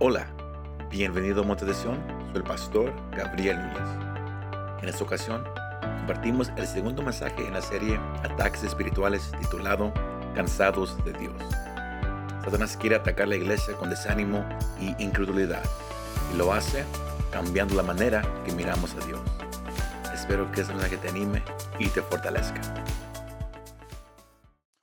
Hola, bienvenido a Monte de Sion, soy el pastor Gabriel Núñez. En esta ocasión, compartimos el segundo mensaje en la serie Ataques Espirituales titulado Cansados de Dios. Satanás quiere atacar la iglesia con desánimo y incredulidad, y lo hace cambiando la manera que miramos a Dios. Espero que ese mensaje te anime y te fortalezca.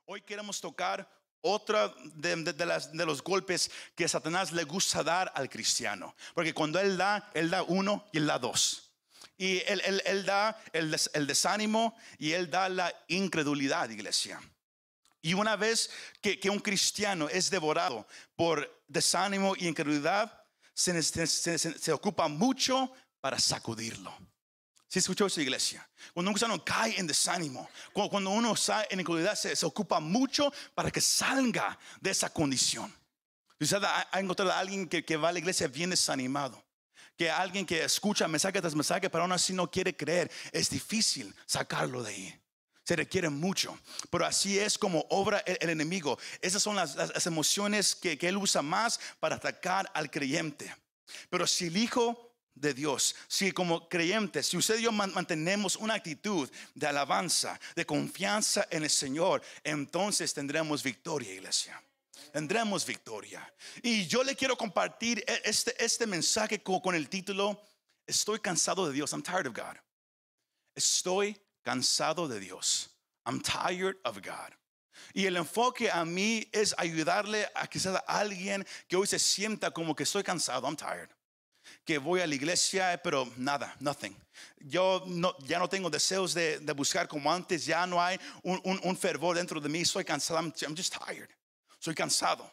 Hoy queremos tocar otra de, de las, de los golpes que Satanás le gusta dar al cristiano. Porque cuando él da, él da uno y él da dos. Y él, él- él da el, des- el desánimo y él da la incredulidad, iglesia. Y una vez que, que un cristiano es devorado por desánimo y incredulidad, se- se- se- se ocupa mucho para sacudirlo. ¿Sí escuchó eso, iglesia? Cuando un cristiano cae en desánimo, cu- cuando uno está en incredulidad, se, se ocupa mucho para que salga de esa condición. Usted ha, ha encontrado a alguien que, que va a la iglesia bien desanimado. Que alguien que escucha mensaje tras mensaje, pero aún así no quiere creer. Es difícil sacarlo de ahí. Se requiere mucho. Pero así es como obra el, el enemigo. Esas son las- las emociones que, que él usa más para atacar al creyente. Pero si el Hijo de Dios, si como creyentes, si usted y yo man- mantenemos una actitud de alabanza, de confianza en el Señor, entonces tendremos victoria, iglesia. Tendremos victoria. Y yo le quiero compartir e- este, este mensaje con, con el título, Estoy cansado de Dios. I'm tired of God. Estoy cansado de Dios. I'm tired of God. Y el enfoque a mí es ayudarle a quizás a alguien que hoy se sienta como que estoy cansado, I'm tired. Que voy a la iglesia, pero nada, nothing. Yo no, ya no tengo deseos de, de buscar como antes, ya no hay un, un- un fervor dentro de mí, estoy cansado, I'm, I'm just tired. Soy cansado.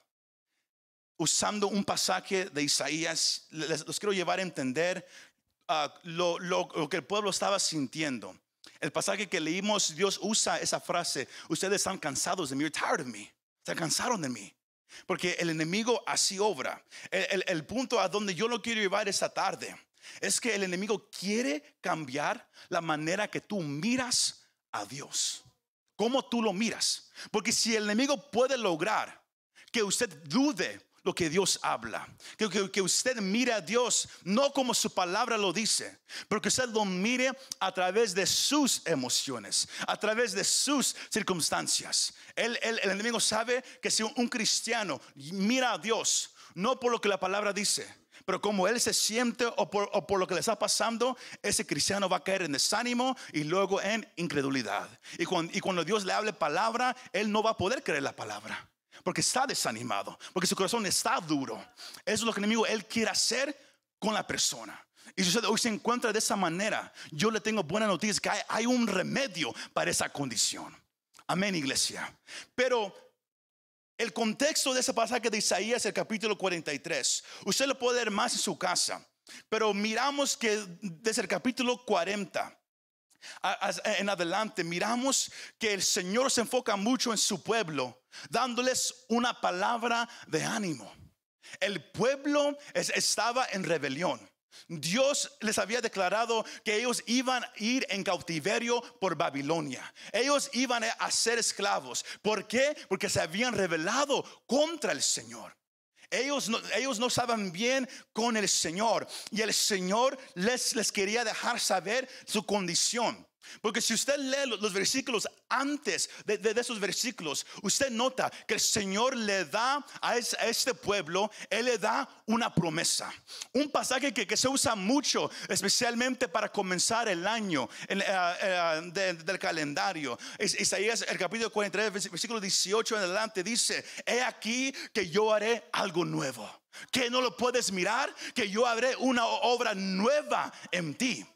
Usando un pasaje de Isaías, les, los quiero llevar a entender ah, lo, lo- lo que el pueblo estaba sintiendo. El pasaje que leímos, Dios usa esa frase, ustedes están cansados de mí, you're tired of me, están cansados de mí. Porque el enemigo así obra. El, punto a donde yo lo quiero llevar esta tarde es que el enemigo quiere cambiar la manera que tú miras a Dios. Cómo tú lo miras. Porque si el enemigo puede lograr que usted dude lo que Dios habla, que, que- usted mire a Dios no como su palabra lo dice, pero que usted lo mire a través de sus emociones, a través de sus circunstancias. El enemigo sabe que si un, cristiano mira a Dios no por lo que la palabra dice, pero como él se siente o por, o por lo que le está pasando, ese cristiano va a caer en desánimo y luego en incredulidad. Y cuando, y cuando Dios le hable palabra, él no va a poder creer la palabra. Porque está desanimado, porque su corazón está duro. Eso es lo que el enemigo él quiere hacer con la persona. Y si usted hoy se encuentra de esa manera, yo le tengo buena noticia que hay, un remedio para esa condición. Amén, iglesia. Pero el contexto de ese pasaje de Isaías, el capítulo 43, usted lo puede leer más en su casa. Pero miramos que desde el capítulo 40 a- a- en adelante, miramos que el Señor se enfoca mucho en su pueblo, dándoles una palabra de ánimo. El pueblo es- estaba en rebelión. Dios les había declarado que ellos iban a ir en cautiverio por Babilonia. Ellos iban a ser esclavos. ¿Por qué? Porque se habían rebelado contra el Señor. Ellos no, ellos no estaban bien con el Señor y el Señor les, les quería dejar saber su condición. Porque si usted lee los, los versículos antes de, de- de esos versículos, usted nota que el Señor le da a, es- a este pueblo, Él le da una promesa. Un pasaje que, que se usa mucho, especialmente para comenzar el año en, eh, eh, de- del calendario. Es- Isaías, el capítulo 43, vers- versículo 18 en adelante, dice, he aquí que yo haré algo nuevo. Que no lo puedes mirar, que yo haré una obra nueva en ti.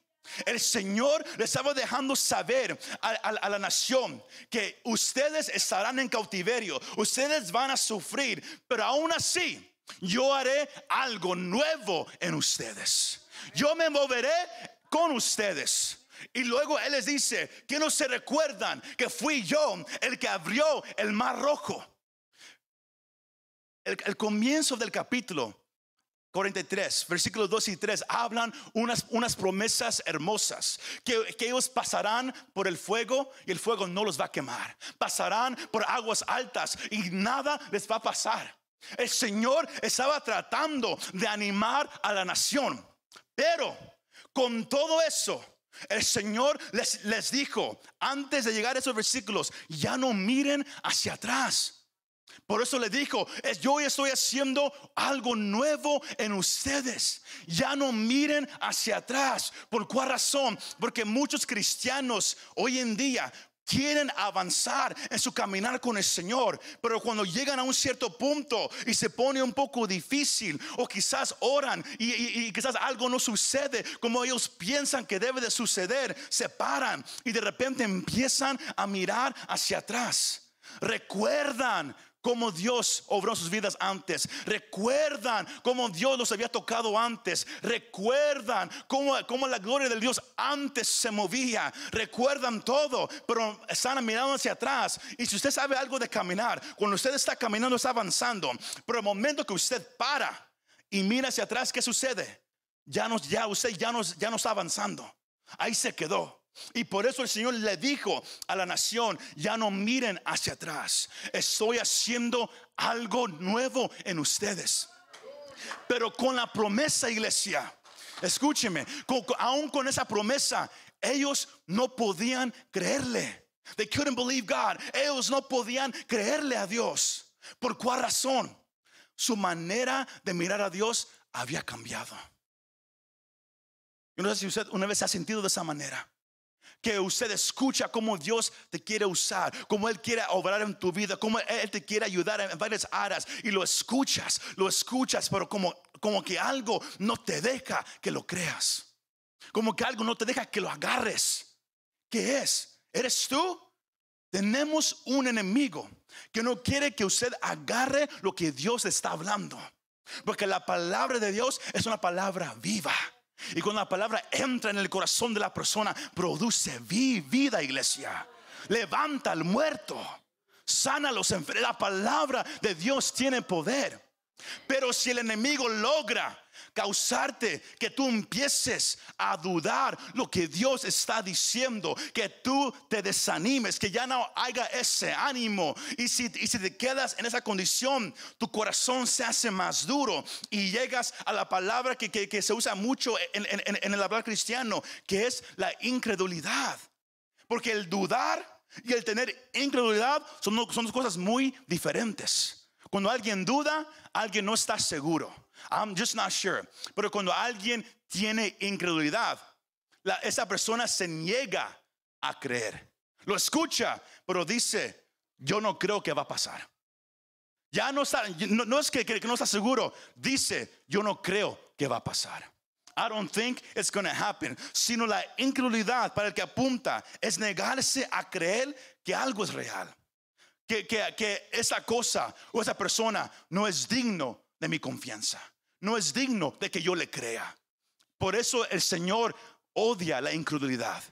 El Señor le estaba dejando saber a, la nación que ustedes estarán en cautiverio, ustedes van a sufrir, pero aún así yo haré algo nuevo en ustedes. Yo me moveré con ustedes. Y luego Él les dice que no se recuerdan que fui yo el que abrió el mar rojo. El comienzo del capítulo 43, versículos 2 y 3, hablan unas, promesas hermosas, que, que ellos pasarán por el fuego y el fuego no los va a quemar, pasarán por aguas altas y nada les va a pasar. El Señor estaba tratando de animar a la nación. Pero con todo eso, el Señor les, les dijo, antes de llegar a esos versículos, ya no miren hacia atrás. Por eso le dijo, yo estoy haciendo algo nuevo en ustedes. Ya no miren hacia atrás. ¿Por cuál razón? Porque muchos cristianos hoy en día quieren avanzar en su caminar con el Señor, pero cuando llegan a un cierto punto y se pone un poco difícil, o quizás oran y, quizás algo no sucede como ellos piensan que debe de suceder, se paran y de repente empiezan a mirar hacia atrás. Recuerdan cómo Dios obró sus vidas antes. Recuerdan cómo Dios los había tocado antes. Recuerdan cómo, cómo la gloria de Dios antes se movía. Recuerdan todo, pero están mirando hacia atrás. Y si usted sabe algo de caminar, cuando usted está caminando, está avanzando. Pero el momento que usted para y mira hacia atrás, ¿qué sucede? Ya, no, ya usted ya no, ya no está avanzando. Ahí se quedó. Y por eso el Señor le dijo a la nación, ya no miren hacia atrás, estoy haciendo algo nuevo en ustedes. Pero con la promesa, iglesia, escúcheme, aún con esa promesa, ellos no podían creerle. They couldn't believe God. Ellos no podían creerle a Dios. ¿Por cuál razón? Su manera de mirar a Dios había cambiado. Yo no sé si usted una vez se ha sentido de esa manera que usted escucha cómo Dios te quiere usar, cómo Él quiere obrar en tu vida, cómo Él te quiere ayudar en varias áreas y lo escuchas, lo escuchas, pero como, como que algo no te deja que lo creas, como que algo no te deja que lo agarres. ¿Qué es? ¿Eres tú? Tenemos un enemigo que no quiere que usted agarre lo que Dios está hablando. Porque la palabra de Dios es una palabra viva. Y cuando la palabra entra en el corazón de la persona, produce vida, iglesia. Levanta al muerto, sana a los enfermos. La palabra de Dios tiene poder. Pero si el enemigo logra causarte que tú empieces a dudar lo que Dios está diciendo, que tú te desanimes, que ya no haya ese ánimo. Y si, si te quedas en esa condición, tu corazón se hace más duro y llegas a la palabra que, que, se usa mucho en, en, el hablar cristiano, que es la incredulidad. Porque el dudar y el tener incredulidad son, son dos cosas muy diferentes. Cuando alguien duda, alguien no está seguro. I'm just not sure. Pero cuando alguien tiene incredulidad, esa persona se niega a creer. Lo escucha, pero dice, yo no creo que va a pasar. Ya no está, es que, no está seguro, dice, yo no creo que va a pasar. I don't think it's going to happen. Sino la incredulidad para el que apunta es negarse a creer que algo es real. Que, que, que esa cosa o esa persona no es digno de mi confianza no es digno de que yo le crea. Por eso el Señor odia la incredulidad.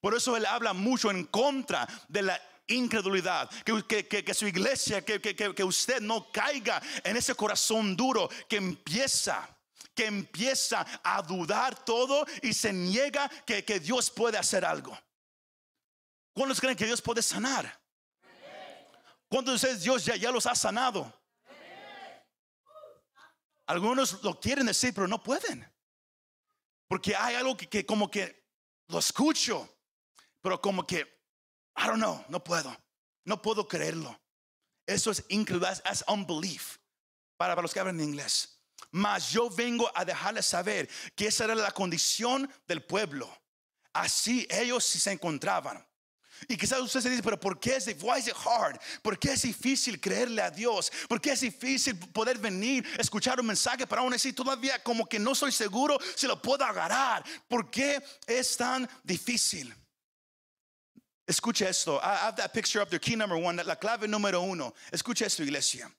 Por eso Él habla mucho en contra de la incredulidad. Que, su iglesia, que, usted no caiga en ese corazón duro que empieza que empieza a dudar todo y se niega que, Dios puede hacer algo. ¿Cuántos creen que Dios puede sanar? ¿Cuántos de ustedes Dios ya, ya los ha sanado? Algunos lo quieren decir, pero no pueden. Porque hay algo que, como que lo escucho, pero como que, I don't know, no puedo. No puedo creerlo. Eso es incredulidad, es unbelief. Para, para los que hablan inglés. Mas yo vengo a dejarles saber que esa era la condición del pueblo. Así ellos se encontraban. Y quizás usted se dice, pero ¿por qué es why is it hard? ¿Por qué es difícil creerle a Dios? ¿Por qué es difícil poder venir, escuchar un mensaje para aún así todavía como que no soy seguro si lo puedo agarrar? ¿Por qué es tan difícil? Escucha esto. I have that picture up there, key number one, la clave número uno. Escucha esto, iglesia.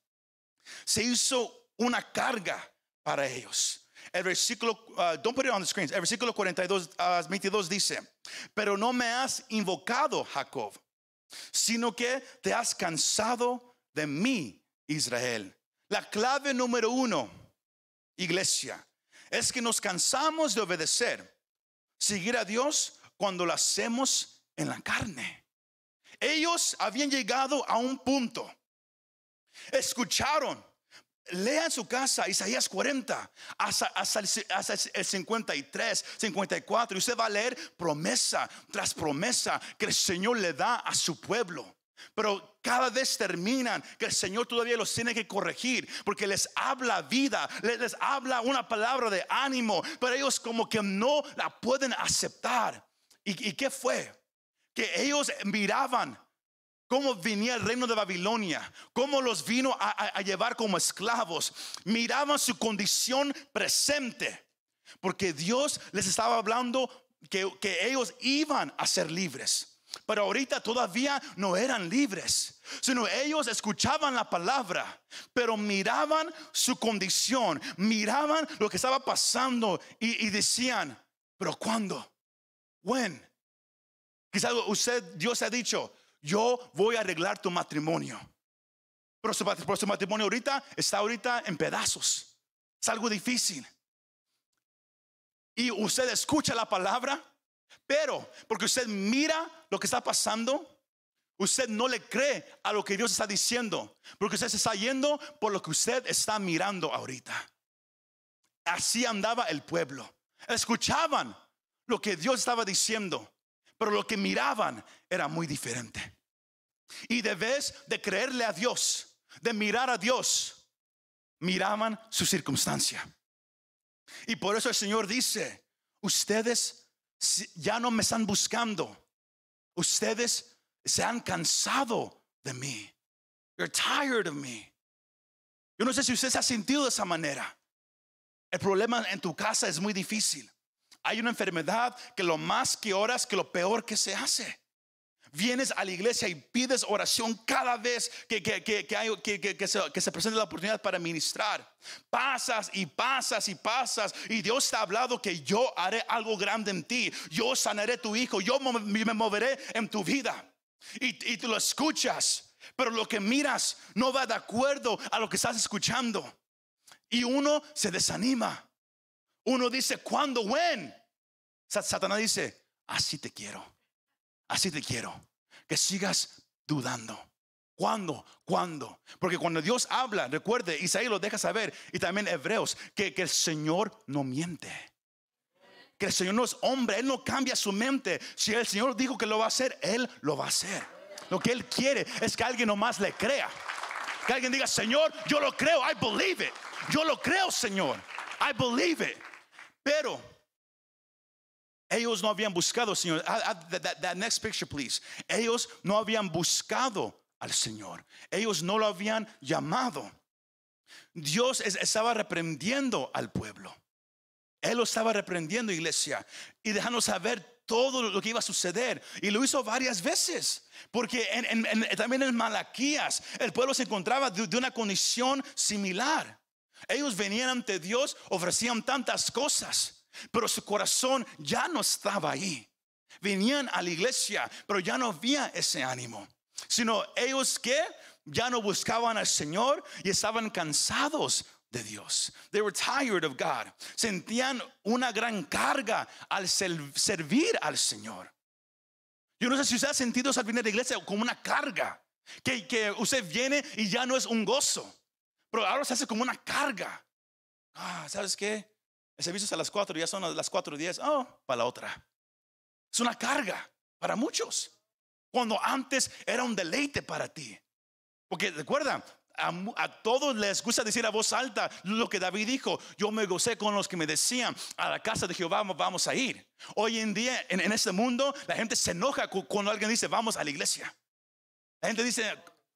Se hizo una carga para ellos. El versículo, uh, don't put it on the screen, el versículo 42, 22 uh, dice, pero no me has invocado, Jacob, sino que te has cansado de mí, Israel. La clave número uno, iglesia, es que nos cansamos de obedecer, seguir a Dios cuando lo hacemos en la carne. Ellos habían llegado a un punto, escucharon lea en su casa Isaías 40 hasta, hasta el, hasta el 53, 54 y usted va a leer promesa tras promesa que el Señor le da a su pueblo. Pero cada vez terminan que el Señor todavía los tiene que corregir porque les habla vida, les, les habla una palabra de ánimo, pero ellos como que no la pueden aceptar. ¿Y, y qué fue? Que ellos miraban cómo venía el reino de Babilonia, cómo los vino a, llevar como esclavos. Miraban su condición presente, porque Dios les estaba hablando que, que ellos iban a ser libres. Pero ahorita todavía no eran libres, sino ellos escuchaban la palabra, pero miraban su condición, miraban lo que estaba pasando y, y decían, pero ¿cuándo? ¿When? Quizás usted, Dios ha dicho, yo voy a arreglar tu matrimonio. Pero su, su matrimonio ahorita está ahorita en pedazos. Es algo difícil. Y usted escucha la palabra, pero porque usted mira lo que está pasando, usted no le cree a lo que Dios está diciendo, porque usted se está yendo por lo que usted está mirando ahorita. Así andaba el pueblo. Escuchaban lo que Dios estaba diciendo, pero lo que miraban era muy diferente. Y de vez de creerle a Dios, de mirar a Dios, miraban su circunstancia. Y por eso el Señor dice, ustedes ya no me están buscando. Ustedes se han cansado de mí. You're tired of me. Yo no sé si usted se ha sentido de esa manera. El problema en tu casa es muy difícil. Hay una enfermedad que lo más que oras, que lo peor que se hace. Vienes a la iglesia y pides oración cada vez que, que, que, que se, se presenta la oportunidad para ministrar. Pasas y pasas y pasas y Dios te ha hablado que yo haré algo grande en ti. Yo sanaré tu hijo, yo me moveré en tu vida. Y, y tú lo escuchas, pero lo que miras no va de acuerdo a lo que estás escuchando. Y uno se desanima. Uno dice, ¿cuándo? ¿When? Sa- Satanás dice, así te quiero. Así te quiero. Que sigas dudando. ¿Cuándo? ¿Cuándo? Porque cuando Dios habla, recuerde, Isaías lo deja saber, y también Hebreos, que, que el Señor no miente. Que el Señor no es hombre, Él no cambia su mente. Si el Señor dijo que lo va a hacer, Él lo va a hacer. Lo que Él quiere es que alguien nomás le crea. Que alguien diga, Señor, yo lo creo, I believe it. Yo lo creo, Señor, I believe it. Pero ellos no habían buscado, Señor. Add- add that- next picture, please. Ellos no habían buscado al Señor. Ellos no lo habían llamado. Dios es- estaba reprendiendo al pueblo. Él lo estaba reprendiendo, iglesia, y dejando saber todo lo que iba a suceder. Y lo hizo varias veces. Porque en- también en Malaquías el pueblo se encontraba de una condición similar. Ellos venían ante Dios, ofrecían tantas cosas, pero su corazón ya no estaba ahí. Venían a la iglesia, pero ya no había ese ánimo. Sino ellos que ya no buscaban al Señor y estaban cansados de Dios. They were tired of God. Sentían una gran carga al servir al Señor. Yo no sé si usted ha sentido al venir a la iglesia como una carga. Que, que usted viene y ya no es un gozo. Pero ahora se hace como una carga. Ah, ¿sabes qué? El servicio es a las 4, ya son las 4 y 10. Oh, para la otra. Es una carga para muchos. Cuando antes era un deleite para ti. Porque recuerda, a, todos les gusta decir a voz alta lo que David dijo. Yo me gocé con los que me decían, a la casa de Jehová vamos a ir. Hoy en día, en, en este mundo, la gente se enoja cu- cuando alguien dice, vamos a la iglesia. La gente dice,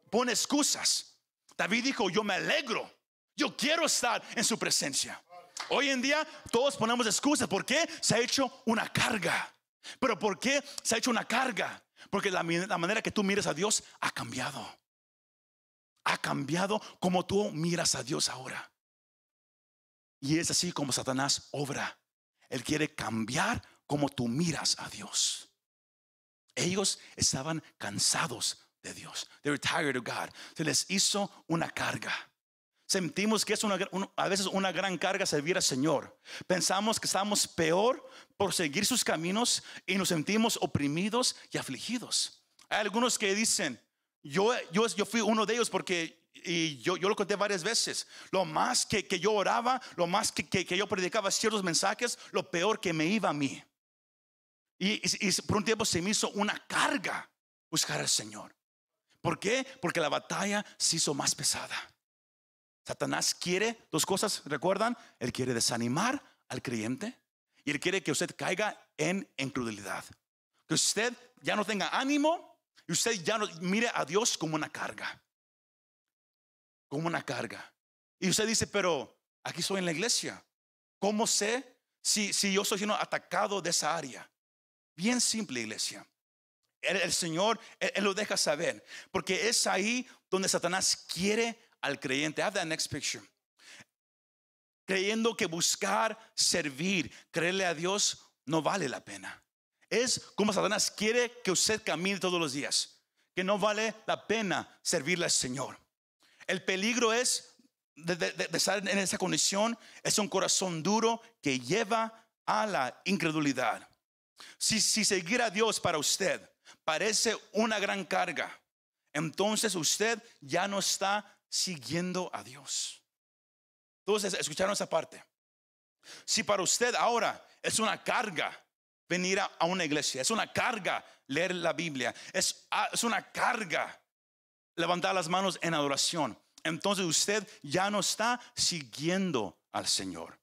pone excusas. David dijo, yo me alegro. Yo quiero estar en su presencia. Hoy en día todos ponemos excusas. ¿Por qué? Se ha hecho una carga. Pero ¿por qué se ha hecho una carga? Porque la, manera que tú miras a Dios ha cambiado. Ha cambiado como tú miras a Dios ahora. Y es así como Satanás obra. Él quiere cambiar como tú miras a Dios. Ellos estaban cansados de Dios. They were tired of God. Se les hizo una carga. Sentimos que es una, un- a veces una gran carga servir al Señor. Pensamos que estamos peor por seguir sus caminos y nos sentimos oprimidos y afligidos. Hay algunos que dicen, yo, yo, yo fui uno de ellos porque y yo, lo conté varias veces. Lo más que, que yo oraba, lo más que yo predicaba ciertos mensajes, lo peor que me iba a mí. Y, y- y por un tiempo se me hizo una carga buscar al Señor. ¿Por qué? Porque la batalla se hizo más pesada. Satanás quiere dos cosas, ¿recuerdan? Él quiere desanimar al creyente y él quiere que usted caiga en incredulidad. Que usted ya no tenga ánimo y usted ya no mire a Dios como una carga. Como una carga. Y usted dice, pero aquí estoy en la iglesia. ¿Cómo sé si, si yo estoy siendo atacado de esa área? Bien simple, iglesia. El, Señor, él, él lo deja saber. Porque es ahí donde Satanás quiere al creyente. Have that next picture. Creyendo que buscar, servir, creerle a Dios no vale la pena. Es como Satanás quiere que usted camine todos los días. Que no vale la pena servirle al Señor. El peligro es de, estar en esa condición. Es un corazón duro que lleva a la incredulidad. Si, si seguir a Dios para usted parece una gran carga, entonces usted ya no está siguiendo a Dios. Entonces, escucharon esa parte. Si para usted ahora es una carga venir a, una iglesia, es una carga leer la Biblia, es, es una carga levantar las manos en adoración, entonces usted ya no está siguiendo al Señor.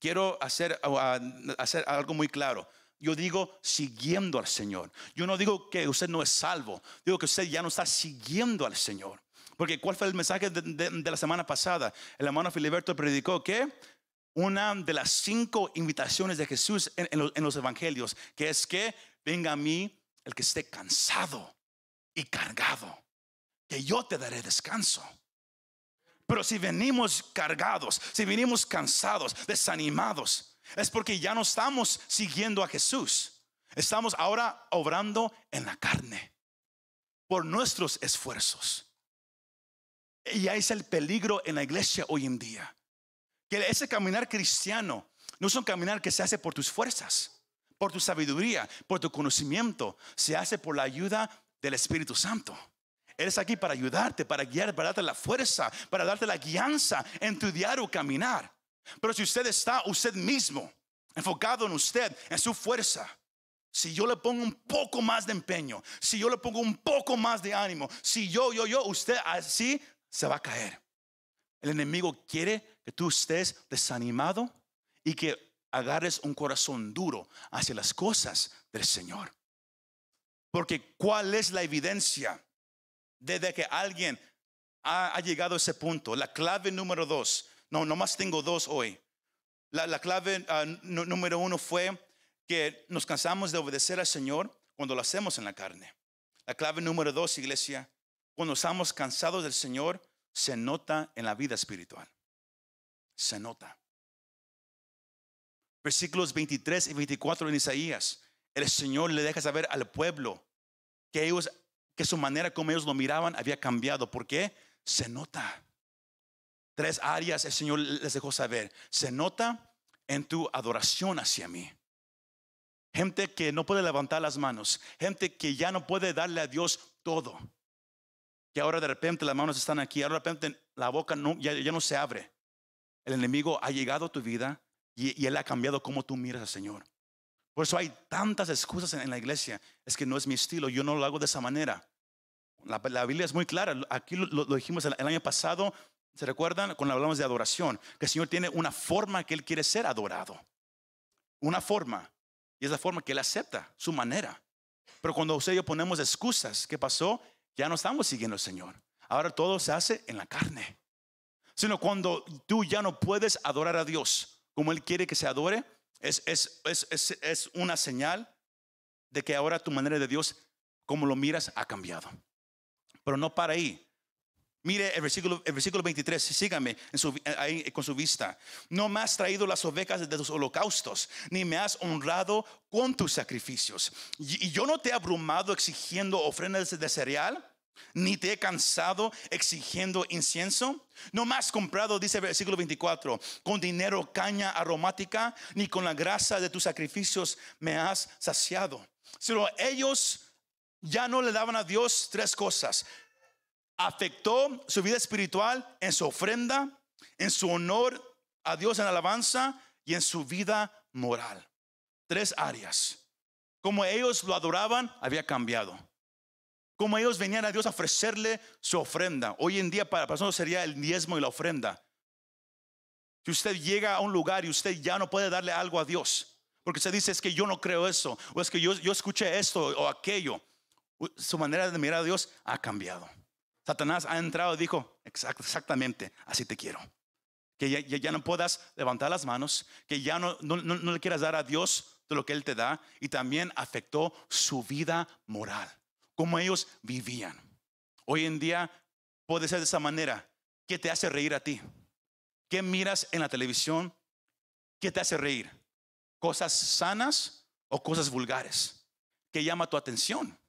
Quiero hacer, hacer algo muy claro. Yo digo siguiendo al Señor. Yo no digo que usted no es salvo. Digo que usted ya no está siguiendo al Señor. Porque ¿cuál fue el mensaje de, la semana pasada? El hermano Filiberto predicó que una de las cinco invitaciones de Jesús en, en los, en los evangelios, que es que venga a mí el que esté cansado y cargado, que yo te daré descanso. Pero si venimos cargados, si venimos cansados, desanimados, es porque ya no estamos siguiendo a Jesús. Estamos ahora obrando en la carne por nuestros esfuerzos. Y ahí es el peligro en la iglesia hoy en día. Que ese caminar cristiano no es un caminar que se hace por tus fuerzas, por tu sabiduría, por tu conocimiento. Se hace por la ayuda del Espíritu Santo. Él es aquí para ayudarte, para guiar, para darte la fuerza, para darte la guianza en tu diario caminar. Pero si usted está usted mismo, enfocado en usted, en su fuerza, si yo le pongo un poco más de empeño, si yo le pongo un poco más de ánimo, si yo, yo, yo, usted así se va a caer. El enemigo quiere que tú estés desanimado y que agarres un corazón duro hacia las cosas del Señor. Porque ¿cuál es la evidencia de, de que alguien ha, llegado a ese punto? La clave número dos. No, nomás tengo dos hoy. La, la clave ah, número uno fue que nos cansamos de obedecer al Señor cuando lo hacemos en la carne. La clave número dos, iglesia, cuando estamos cansados del Señor, se nota en la vida espiritual. Se nota. Versículos 23 y 24 en Isaías. El Señor le deja saber al pueblo que ellos, que su manera como ellos lo miraban había cambiado. ¿Por qué? Se nota. Tres áreas el Señor les dejó saber. Se nota en tu adoración hacia mí. Gente que no puede levantar las manos. Gente que ya no puede darle a Dios todo. Que ahora de repente las manos están aquí. Ahora de repente la boca ya, no se abre. El enemigo ha llegado a tu vida y, él ha cambiado cómo tú miras al Señor. Por eso hay tantas excusas en, la iglesia. Es que no es mi estilo. Yo no lo hago de esa manera. La, la Biblia es muy clara. Aquí lo, dijimos el, el año pasado. ¿Se recuerdan? Cuando hablamos de adoración. Que el Señor tiene una forma que Él quiere ser adorado. Una forma. Y es la forma que Él acepta, su manera. Pero cuando usted y yo ponemos excusas, ¿qué pasó? Ya no estamos siguiendo al Señor. Ahora todo se hace en la carne. Sino cuando tú ya no puedes adorar a Dios como Él quiere que se adore, es, es, es, es, una señal de que ahora tu manera de Dios, como lo miras, ha cambiado. Pero no para ahí. Mire el versículo, el versículo 23, sígame ahí con su vista. No me has traído las ovejas de tus holocaustos, ni me has honrado con tus sacrificios. Y, yo no te he abrumado exigiendo ofrendas de cereal, ni te he cansado exigiendo incienso. No me has comprado, dice el versículo 24, con dinero caña aromática, ni con la grasa de tus sacrificios me has saciado. Sino ellos ya no le daban a Dios tres cosas afectó su vida espiritual en su ofrenda, en su honor a Dios en alabanza y en su vida moral. Tres áreas. Como ellos lo adoraban, había cambiado. Como ellos venían a Dios a ofrecerle su ofrenda. Hoy en día para nosotros sería el diezmo y la ofrenda. Si usted llega a un lugar y usted ya no puede darle algo a Dios, porque usted dice es que yo no creo eso, o es que yo, yo escuché esto o aquello, su manera de mirar a Dios ha cambiado. Satanás ha entrado y dijo, exactamente, así te quiero. Que ya, no puedas levantar las manos, que ya no, no, no, le quieras dar a Dios de lo que Él te da. Y también afectó su vida moral, cómo ellos vivían. Hoy en día puede ser de esa manera. ¿Qué te hace reír a ti? ¿Qué miras en la televisión? ¿Qué te hace reír? ¿Cosas sanas o cosas vulgares? ¿Qué llama tu atención?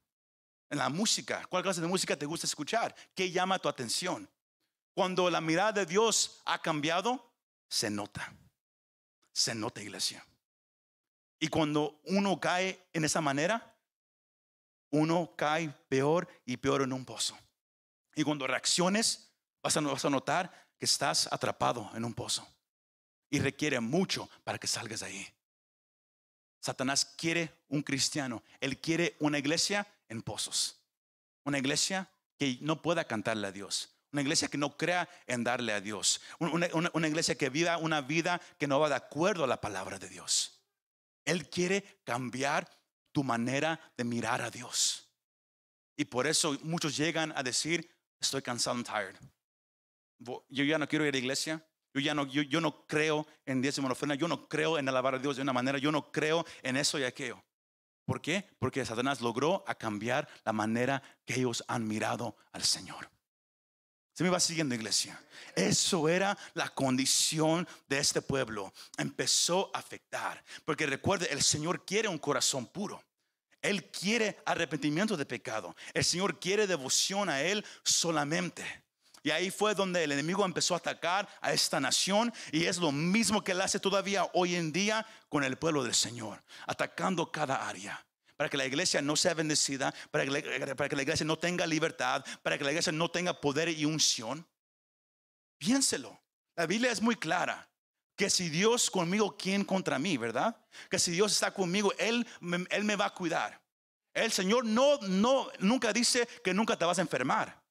En la música, ¿cuál clase de música te gusta escuchar? ¿Qué llama tu atención? Cuando la mirada de Dios ha cambiado, se nota. Se nota, iglesia. Y cuando uno cae en esa manera, uno cae peor y peor en un pozo. Y cuando reacciones, vas a, vas a notar que estás atrapado en un pozo. Y requiere mucho para que salgas de ahí. Satanás quiere un cristiano. Él quiere una iglesia en pozos. Una iglesia que no pueda cantarle a Dios. Una iglesia que no crea en darle a Dios. Una, iglesia que viva una vida que no va de acuerdo a la palabra de Dios. Él quiere cambiar tu manera de mirar a Dios. Y por eso muchos llegan a decir, estoy cansado, I'm tired. Yo ya no quiero ir a la iglesia. Yo ya no, yo, no creo en diezmo ofrenda. Yo no creo en alabar a Dios de una manera. Yo no creo en eso y aquello. ¿Por qué? Porque Satanás logró a cambiar la manera que ellos han mirado al Señor. Se me va siguiendo, iglesia. Eso era la condición de este pueblo. Empezó a afectar. Porque recuerde, el Señor quiere un corazón puro. Él quiere arrepentimiento de pecado. El Señor quiere devoción a Él solamente. Y ahí fue donde el enemigo empezó a atacar a esta nación y es lo mismo que él hace todavía hoy en día con el pueblo del Señor, atacando cada área. Para que la iglesia no sea bendecida, para que, la, para que la iglesia no tenga libertad, para que la iglesia no tenga poder y unción. Piénselo. La Biblia es muy clara que si Dios conmigo, ¿quién contra mí, verdad? Que si Dios está conmigo, Él, Él me va a cuidar. El Señor no, no, nunca dice que nunca te vas a enfermar.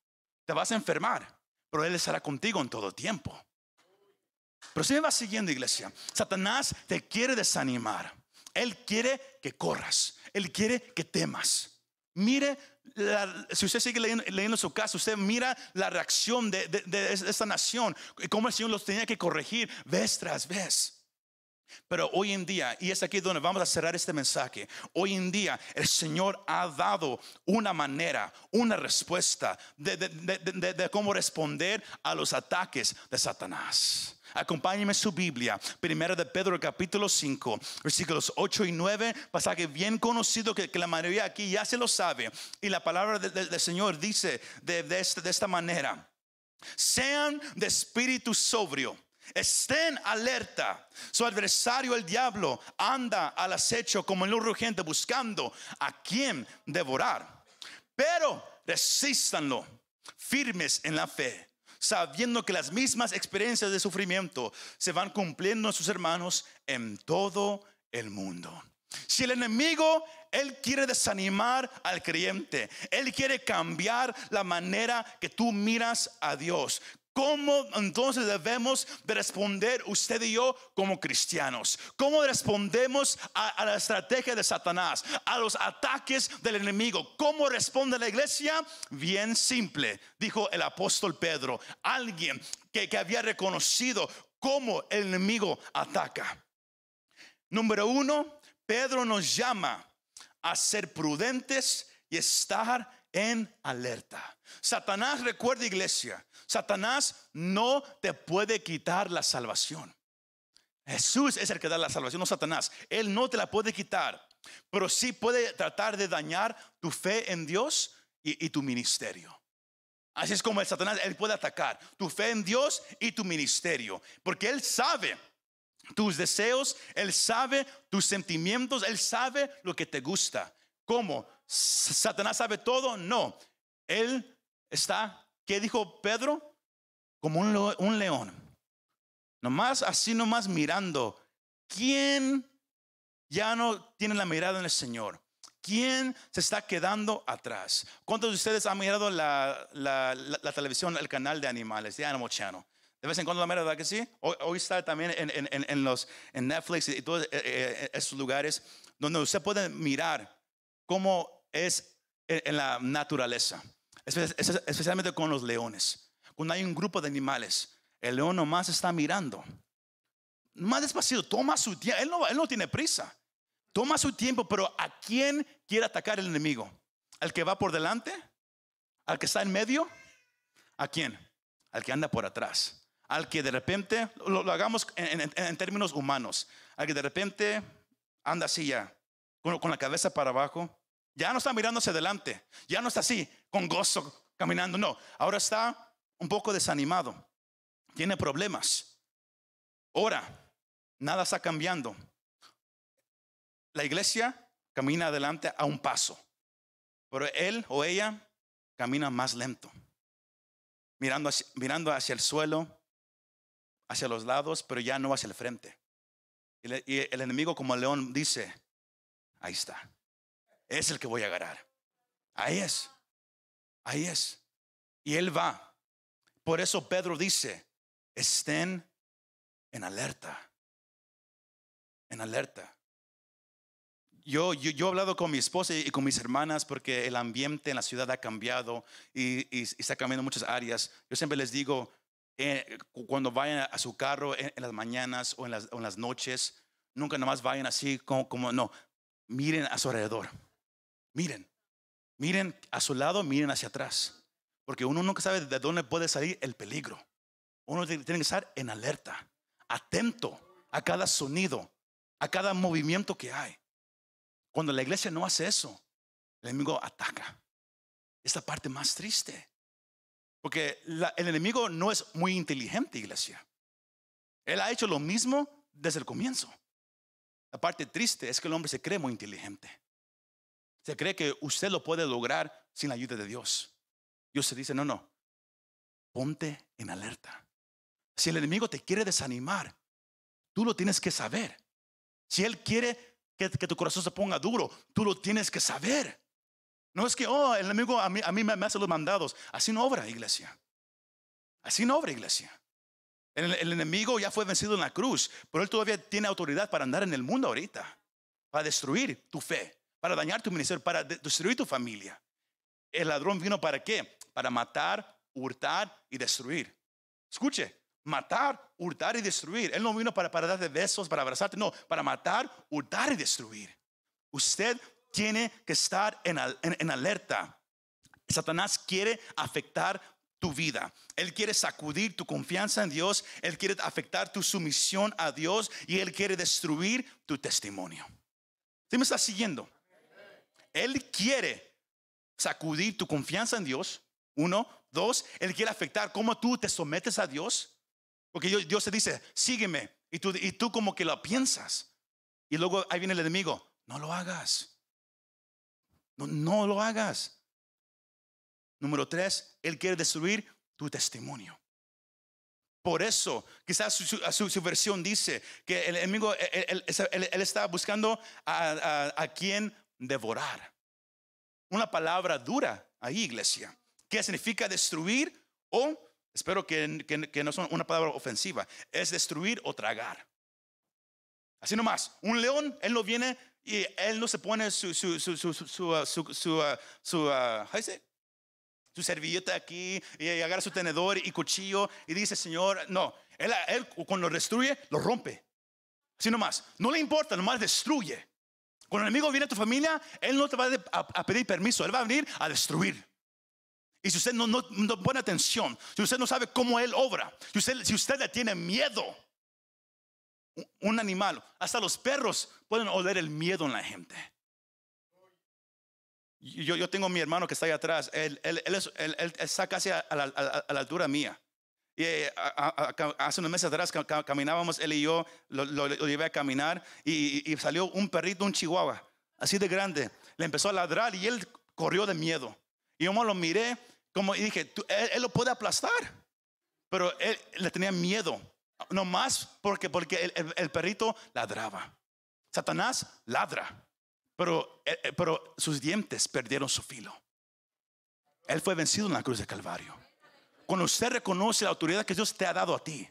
Te vas a enfermar pero Él estará contigo en todo tiempo. Pero si me vas siguiendo, iglesia, Satanás te quiere desanimar. Él quiere que corras. Él quiere que temas. Mire, si usted sigue leyendo, su caso, usted mira la reacción de, esta nación, cómo el Señor los tenía que corregir vez tras vez. Pero hoy en día, y es aquí donde vamos a cerrar este mensaje, hoy en día el Señor ha dado una manera, una respuesta de, cómo responder a los ataques de Satanás. Acompáñeme su Biblia, primero de Pedro capítulo 5, versículos 8 y 9, pasaje bien conocido que, la mayoría aquí ya se lo sabe. Y la palabra del Señor dice de esta manera, sean de espíritu sobrio Estén alerta. Su adversario, el diablo, anda al acecho como el urgente buscando a quien devorar. Pero resístanlo, firmes en la fe, sabiendo que las mismas experiencias de sufrimiento se van cumpliendo en sus hermanos en todo el mundo. Si el enemigo, él quiere desanimar al creyente, él quiere cambiar la manera que tú miras a Dios. ¿Cómo entonces debemos de responder usted y yo como cristianos? ¿Cómo respondemos a, la estrategia de Satanás, a los ataques del enemigo? ¿Cómo responde la iglesia? Bien simple, dijo el apóstol Pedro, alguien que, que había reconocido cómo el enemigo ataca. Número uno, Pedro nos llama a ser prudentes y estar en alerta. Satanás, recuerda iglesia, Satanás no te puede quitar la salvación. Jesús es el que da la salvación, no Satanás. Él no te la puede quitar, pero sí puede tratar de dañar tu fe en Dios y, tu ministerio. Así es como el Satanás, él puede atacar tu fe en Dios y tu ministerio, porque él sabe tus deseos, él sabe tus sentimientos, él sabe lo que te gusta. ¿Cómo? ¿Satanás sabe todo? No. Él está ¿Qué dijo Pedro? Como un, un león. Nomás, así nomás mirando. ¿Quién ya no tiene la mirada en el Señor? ¿Quién se está quedando atrás? ¿Cuántos de ustedes han mirado la, televisión, el canal de animales, de Animal Channel? De vez en cuando la mira, ¿verdad que sí? Hoy, está también en, en- Netflix y todos eh, eh, esos lugares donde usted puede mirar cómo es en, la naturaleza, espe- espe- especialmente con los leones. Cuando hay un grupo de animales, el león nomás está mirando. Más despacito, toma su tiempo. Él no, él no tiene prisa. Toma su tiempo, pero ¿a quién quiere atacar el enemigo? ¿Al que va por delante? ¿Al que está en medio? ¿A quién? Al que anda por atrás. Al que de repente, lo, hagamos en, términos humanos, al que de repente anda así ya, con la cabeza para abajo, ya no está mirando hacia adelante, ya no está así, con gozo, caminando, no, ahora está un poco desanimado, tiene problemas. Ahora, nada está cambiando. La iglesia camina adelante a un paso, pero él o ella camina más lento, mirando hacia, mirando hacia el suelo, hacia los lados, pero ya no hacia el frente. Y el enemigo como el león dice, ahí está, es el que voy a agarrar. Ahí es, ahí es. Y él va. Por eso Pedro dice, estén en alerta, en alerta. Yo, yo, yo he hablado con mi esposa y con mis hermanas porque el ambiente en la ciudad ha cambiado y, está cambiando en muchas áreas. Yo siempre les digo, eh, cu- cuando vayan a su carro en, las mañanas o en las, en las noches, nunca nomás vayan así como, como, no, miren a su alrededor, miren, miren a su lado, miren hacia atrás, porque uno nunca sabe de dónde puede salir el peligro. Uno tiene que estar en alerta, atento a cada sonido, a cada movimiento que hay. Cuando la iglesia no hace eso, el enemigo ataca. Es la parte más triste. Porque la- el enemigo no es muy inteligente, iglesia. Él ha hecho lo mismo desde el comienzo. La parte triste es que el hombre se cree muy inteligente. Se cree que usted lo puede lograr sin la ayuda de Dios. Dios se dice, no, no, ponte en alerta. Si el enemigo te quiere desanimar, tú lo tienes que saber. Si él quiere que, tu corazón se ponga duro, tú lo tienes que saber. No es que, oh, el enemigo a mí, a mí me, me hace los mandados. Así no obra, iglesia. Así no obra, iglesia. El, el enemigo ya fue vencido en la cruz, pero él todavía tiene autoridad para andar en el mundo ahorita, para destruir tu fe, para dañar tu ministerio, para de- destruir tu familia. El ladrón vino para qué? Para matar, hurtar y destruir. Escuche, matar, hurtar y destruir. Él no vino para, para darte besos, para abrazarte, no, para matar, hurtar y destruir. Usted tiene que estar en- en alerta. Satanás quiere afectar tu vida. Él quiere sacudir tu confianza en Dios. Él quiere afectar tu sumisión a Dios y Él quiere destruir tu testimonio. ¿Sí me estás siguiendo? Él quiere sacudir tu confianza en Dios. Uno. Dos, Él quiere afectar cómo tú te sometes a Dios. Porque Dios, te dice, sígueme. Y tú, y tú como que lo piensas. Y luego ahí viene el enemigo. No lo hagas. No, no lo hagas. Número tres, Él quiere destruir tu testimonio. Por eso, quizás su, su- su- versión dice que el enemigo, él, él- él- él está buscando a, a, a quien devorar. Una palabra dura ahí, iglesia. ¿Qué significa destruir? O, espero que, que, que no son una palabra ofensiva, es destruir o tragar. Así nomás, un león, él no viene y él no se pone su, su, su, su, su, su, uh, uh, uh, su servilleta aquí y agarra su tenedor y cuchillo y dice, Señor, no, él, él cuando lo destruye, lo rompe. Así nomás, no le importa, nomás destruye. Cuando el enemigo viene a tu familia, él no te va a, pedir permiso, él va a venir a destruir. Y si usted no, pone atención, si usted no sabe cómo él obra, si usted, le tiene miedo, un- animal, hasta los perros pueden oler el miedo en la gente. Yo, tengo a mi hermano que está ahí atrás. Él, él, él, él- está casi a la altura mía. Y eh, hace unos meses atrás ca- ca- caminábamos, él y yo, lo, llevé a caminar y, y- y salió un perrito, un chihuahua, así de grande. Le empezó a ladrar y él corrió de miedo. Y yo lo miré como dije, tú- él, lo puede aplastar, pero él le tenía miedo, no más porque, porque el perrito ladraba. Satanás ladra, pero, eh, eh, pero sus dientes perdieron su filo. Él fue vencido en la cruz de Calvario. Cuando usted reconoce la autoridad que Dios te ha dado a ti,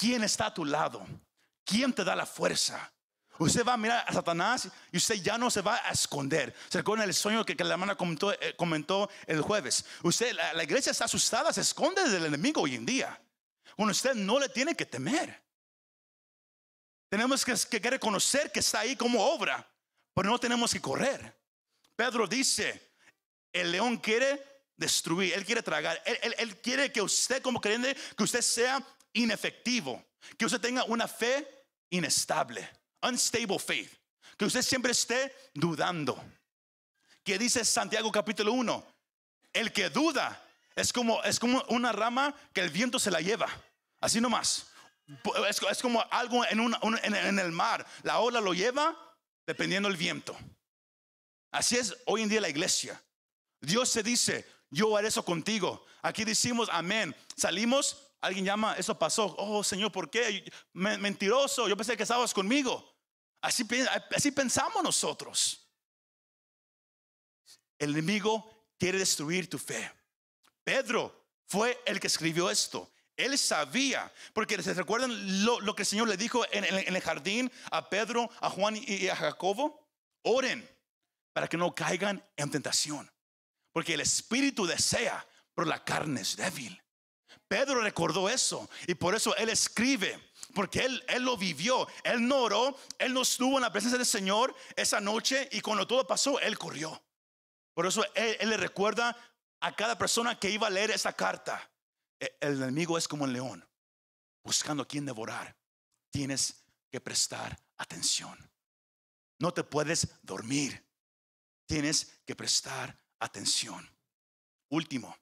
¿quién está a tu lado? ¿Quién te da la fuerza? Usted va a mirar a Satanás y usted ya no se va a esconder. Se recuerda el sueño que, la hermana comentó, eh, el jueves. Usted, la, iglesia está asustada, se esconde del enemigo hoy en día. Cuando usted no le tiene que temer. Tenemos que, que reconocer que está ahí como obra, pero no tenemos que correr. Pedro dice, el león quiere destruir, él quiere tragar, él, él- él quiere que usted como creyente, que usted sea inefectivo, que usted tenga una fe inestable, unstable faith, que usted siempre esté dudando. Que dice Santiago capítulo 1, el que duda es como, es como una rama que el viento se la lleva, así nomás. Es, es como algo en, una- un- en- en el mar, la ola lo lleva dependiendo del viento. Así es hoy en día la iglesia. Dios se dice, yo haré eso contigo. Aquí decimos amén. Salimos, alguien llama, eso pasó. Oh Señor, ¿por qué? Me- mentiroso, yo pensé que estabas conmigo. Así, así pensamos nosotros. El enemigo quiere destruir tu fe. Pedro fue el que escribió esto. Él sabía, porque se recuerdan lo, lo que el Señor le dijo en, en- el jardín a Pedro, a Juan y a Jacobo. Oren para que no caigan en tentación. Porque el espíritu desea, pero la carne es débil. Pedro recordó eso y por eso él escribe, porque él, él lo vivió. Él no oró, él no estuvo en la presencia del Señor esa noche y cuando todo pasó, él corrió. Por eso él, le recuerda a cada persona que iba a leer esa carta. "E- El enemigo es como un león, buscando a quien devorar. Tienes que prestar atención. No te puedes dormir. Tienes que prestar atención. Último,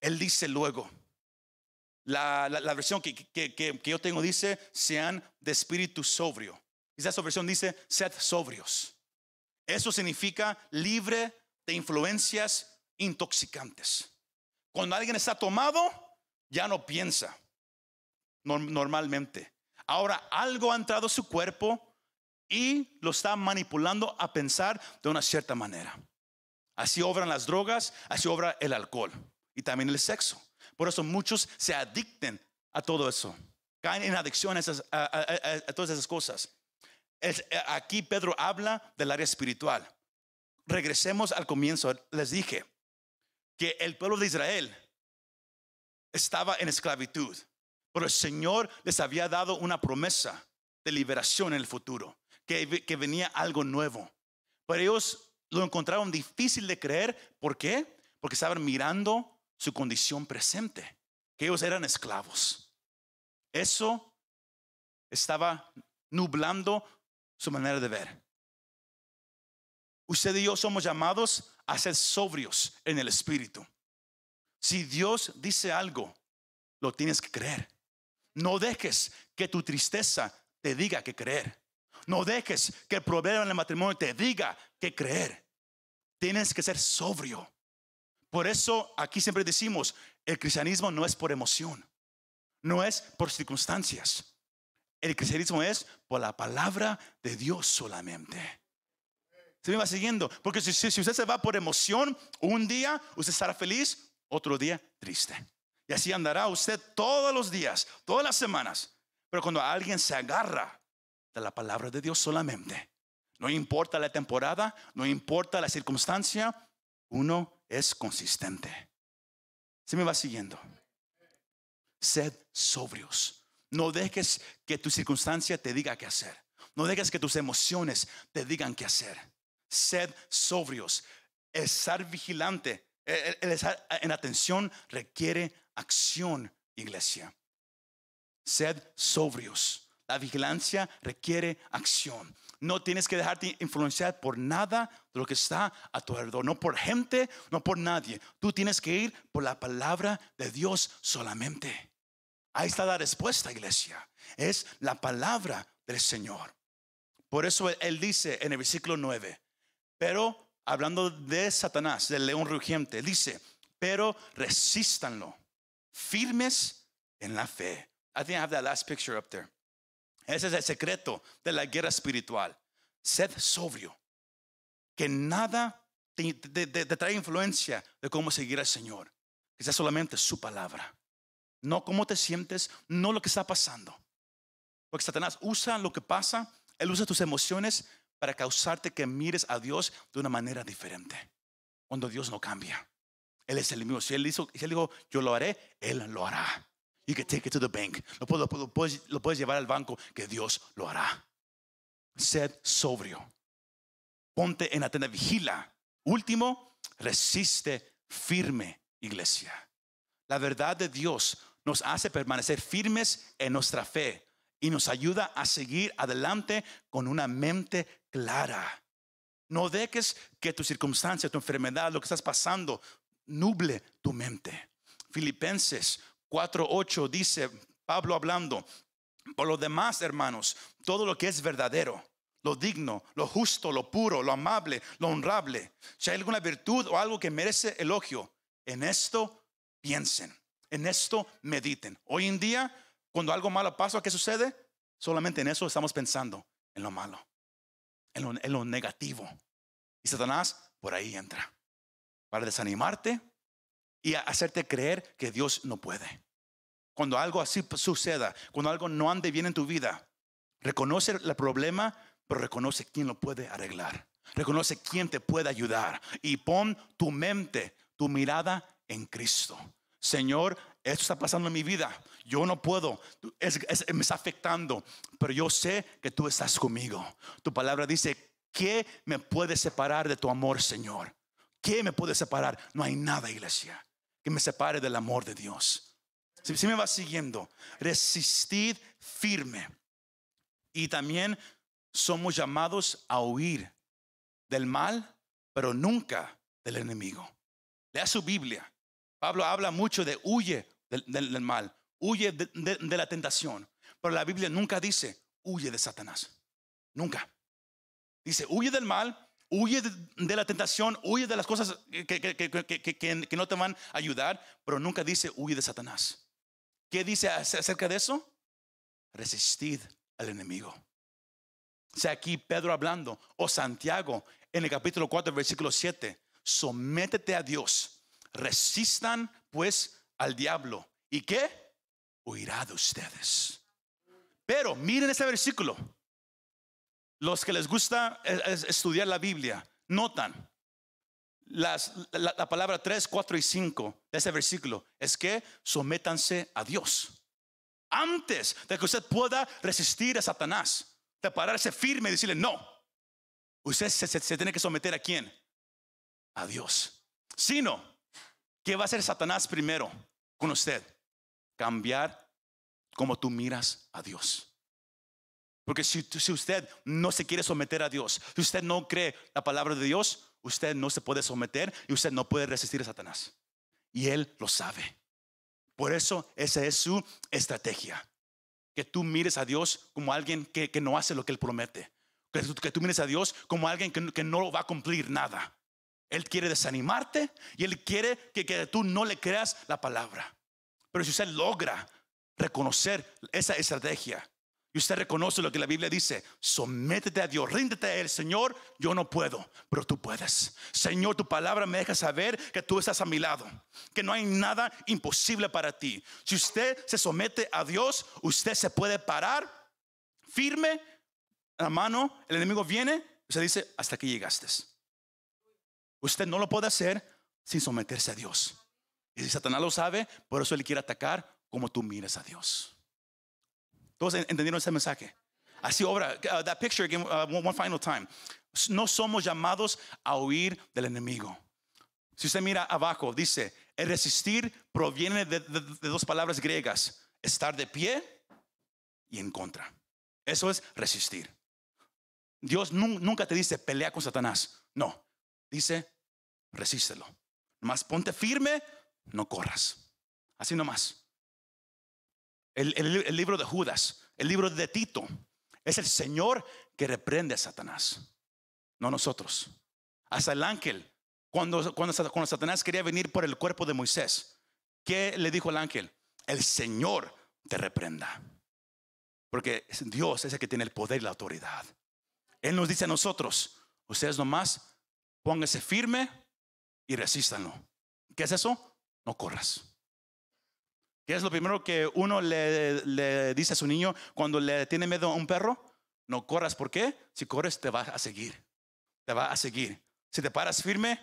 él dice luego, la, versión que, yo tengo dice, sean de espíritu sobrio. Esa versión dice, sed sobrios. Eso significa libre de influencias intoxicantes. Cuando alguien está tomado, ya no piensa norm- normalmente. Ahora algo ha entrado a su cuerpo y lo está manipulando a pensar de una cierta manera. Así obran las drogas, así obra el alcohol y también el sexo. Por eso muchos se adicten a todo eso. Caen en adicción a, todas esas cosas. Eh, aquí Pedro habla del área espiritual. Regresemos al comienzo. Les dije que el pueblo de Israel estaba en esclavitud, pero el Señor les había dado una promesa de liberación en el futuro, que, que venía algo nuevo. Pero ellos lo encontraron difícil de creer. ¿Por qué? Porque estaban mirando su condición presente, que ellos eran esclavos. Eso estaba nublando su manera de ver. Usted y yo somos llamados a ser sobrios en el espíritu. Si Dios dice algo, lo tienes que creer. No dejes que tu tristeza te diga que creer. No dejes que el problema en el matrimonio te diga que creer. Tienes que ser sobrio. Por eso aquí siempre decimos, el cristianismo no es por emoción, no es por circunstancias. El cristianismo es por la palabra de Dios solamente. Se me va siguiendo, porque si, si- usted se va por emoción, un día usted estará feliz, otro día triste. Y así andará usted todos los días, todas las semanas. Pero cuando alguien se agarra de la palabra de Dios solamente, no importa la temporada, no importa la circunstancia, uno es consistente. Se me va siguiendo. Sed sobrios. No dejes que tu circunstancia te diga qué hacer. No dejes que tus emociones te digan qué hacer. Sed sobrios. Estar vigilante, estar en atención requiere acción, iglesia. Sed sobrios. La vigilancia requiere acción. No tienes que dejarte influenciar por nada de lo que está a tu alrededor. No por gente, no por nadie. Tú tienes que ir por la palabra de Dios solamente. Ahí está la respuesta, iglesia. Es la palabra del Señor. Por eso él- dice en el versículo 9, pero hablando de Satanás, del león rugiente, dice, pero resístanlo, firmes en la fe. I think I have that last picture up there. Ese es el secreto de la guerra espiritual. Sed sobrio, que nada te, trae influencia de cómo seguir al Señor, que sea solamente su palabra. No cómo te sientes, no lo que está pasando. Porque Satanás usa lo que pasa, él usa tus emociones para causarte que mires a Dios de una manera diferente. Cuando Dios no cambia. Él es el mismo. Si él, hizo, si él dijo, yo lo haré, Él lo hará. You can take it to the bank. Lo, puedes, llevar al banco, que Dios lo hará. Sed sobrio. Ponte en atenta, vigila. Último, resiste firme, iglesia. La verdad de Dios nos hace permanecer firmes en nuestra fe y nos ayuda a seguir adelante con una mente clara. No dejes que tu circunstancia, tu enfermedad, lo que estás pasando, nuble tu mente. Filipenses 4:8 dice Pablo hablando, por lo demás, hermanos, todo lo que es verdadero, lo digno, lo justo, lo puro, lo amable, lo honrable, si hay alguna virtud o algo que merece elogio, en esto piensen. En esto mediten. Hoy en día, cuando algo malo pasa, ¿qué sucede? Solamente en eso estamos pensando, en lo malo, en lo, negativo. Y Satanás por ahí entra para desanimarte y hacerte creer que Dios no puede. Cuando algo así suceda, cuando algo no ande bien en tu vida, reconoce el problema, pero reconoce quién lo puede arreglar. Reconoce quién te puede ayudar y pon tu mente, tu mirada en Cristo. Señor, esto está pasando en mi vida. Yo no puedo, me está afectando, pero yo sé que tú estás conmigo. Tu palabra dice, ¿qué me puede separar de tu amor, Señor? ¿Qué me puede separar? No hay nada, iglesia, que me separe del amor de Dios. Si, me va siguiendo, resistid firme. Y también somos llamados a huir del mal, pero nunca del enemigo. Lea su Biblia. Pablo habla mucho de huye del, mal, huye de, la tentación. Pero la Biblia nunca dice huye de Satanás. Nunca. Dice huye del mal, huye de, la tentación, huye de las cosas que, que, no te van a ayudar, pero nunca dice huye de Satanás. ¿Qué dice acerca de eso? Resistid al enemigo. O sea, aquí Pedro hablando, o Santiago en el capítulo 4, versículo 7, sométete a Dios Resistan pues al diablo. ¿Y qué? Huirá de ustedes. Pero miren este versículo. Los que les gusta estudiar la Biblia, notan las, la, palabra 3, 4 y 5 de ese versículo. Es que sométanse a Dios. Antes de que usted pueda resistir a Satanás, de pararse firme y decirle no. Usted se, tiene que someter a quién? A Dios. Si no, ¿Qué va a hacer Satanás primero con usted? Cambiar como tú miras a Dios. Porque si, si, usted no se quiere someter a Dios, si usted no cree la palabra de Dios, usted no se puede someter y usted no puede resistir a Satanás. Y Él lo sabe. Por eso esa es su estrategia. Que tú mires a Dios como alguien que, no hace lo que Él promete. Que, que tú mires a Dios como alguien que, que no va a cumplir nada. Él quiere desanimarte y Él quiere que, que tú no le creas la palabra. Pero si usted logra reconocer esa estrategia y usted reconoce lo que la Biblia dice, sométete a Dios, ríndete a Él, Señor, yo no puedo, pero tú puedes. Señor, tu palabra me deja saber que tú estás a mi lado, que no hay nada imposible para ti. Si usted se somete a Dios, usted se puede parar firme, la mano, el enemigo viene, usted dice, hasta aquí llegaste. Usted no lo puede hacer sin someterse a Dios. Y si Satanás lo sabe, por eso él quiere atacar como tú miras a Dios. ¿Todos entendieron ese mensaje? Así obra, uh, that picture again, uh, one, final time. No somos llamados a huir del enemigo. Si usted mira abajo, dice, el resistir proviene de, dos palabras griegas, estar de pie y en contra. Eso es resistir. Dios nunca te dice pelea con Satanás. No, dice resístelo. Más ponte firme, no corras. Así nomás. El, el, libro de Judas, el libro de Tito, es el Señor que reprende a Satanás, no nosotros. Hasta el ángel Cuando, cuando, cuando Satanás quería venir por el cuerpo de Moisés, ¿qué le dijo el ángel? El Señor te reprenda. Porque Dios es el que tiene el poder y la autoridad. Él nos dice a nosotros, ustedes nomás pónganse firme y resístanlo. ¿Qué es eso? No corras. ¿Qué es lo primero que uno le, dice a su niño cuando le tiene miedo a un perro? No corras. ¿Por qué? Si corres te va a seguir. Te va a seguir. Si te paras firme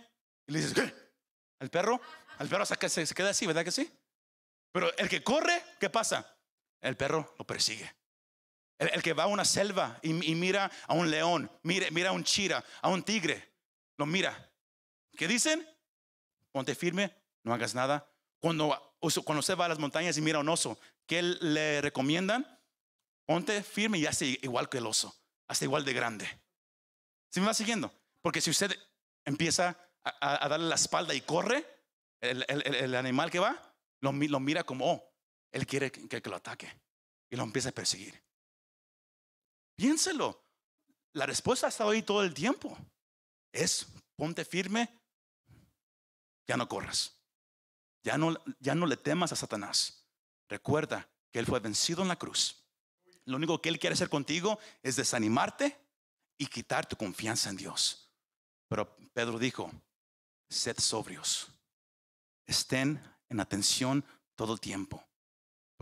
y le dices, ¿qué? ¿Al perro? Al perro se, queda así, ¿verdad que sí? Pero el que corre, ¿qué pasa? El perro lo persigue. El, que va a una selva y, mira a un león, mira, mira a un chira, a un tigre, lo mira. ¿Qué dicen? Ponte firme, no hagas nada. Cuando, cuando usted va a las montañas y mira a un oso, ¿qué le recomiendan? Ponte firme y hace igual que el oso, hace igual de grande. ¿Se me va siguiendo? Porque si usted empieza a, darle la espalda y corre, el, animal que va lo, mira como, oh, él quiere que, que lo ataque y lo empieza a perseguir. Piénselo. La respuesta ha estado ahí todo el tiempo. Es ponte firme, ya no corras. Ya no, ya no le temas a Satanás. Recuerda que Él fue vencido en la cruz. Lo único que Él quiere hacer contigo es desanimarte y quitar tu confianza en Dios. Pero Pedro dijo, sed sobrios, estén en atención todo el tiempo.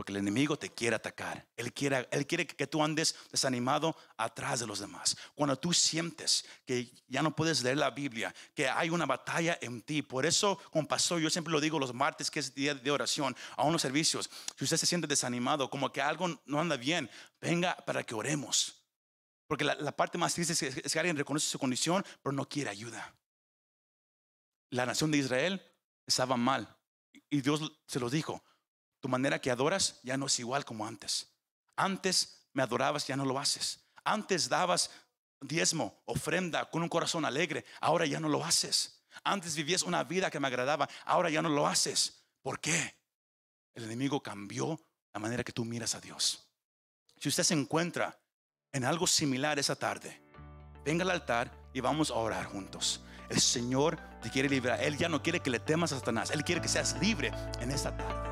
Porque el enemigo te quiere atacar. Él quiere, él quiere que tú andes desanimado atrás de los demás. Cuando tú sientes que ya no puedes leer la Biblia, que hay una batalla en ti. Por eso, como pastor, yo siempre lo digo los martes, que es día de oración, a unos servicios. Si usted se siente desanimado, como que algo no anda bien, venga para que oremos. Porque la, parte más triste es que, es que alguien reconoce su condición, pero no quiere ayuda. La nación de Israel estaba mal. Y Dios se lo dijo tu manera que adoras ya no es igual como antes. Antes me adorabas, ya no lo haces. Antes dabas diezmo, ofrenda con un corazón alegre, ahora ya no lo haces. Antes vivías una vida que me agradaba, ahora ya no lo haces. ¿Por qué? El enemigo cambió la manera que tú miras a Dios. Si usted se encuentra en algo similar esa tarde, venga al altar y vamos a orar juntos. El Señor te quiere librar. Él ya no quiere que le temas a Satanás. Él quiere que seas libre en esta tarde.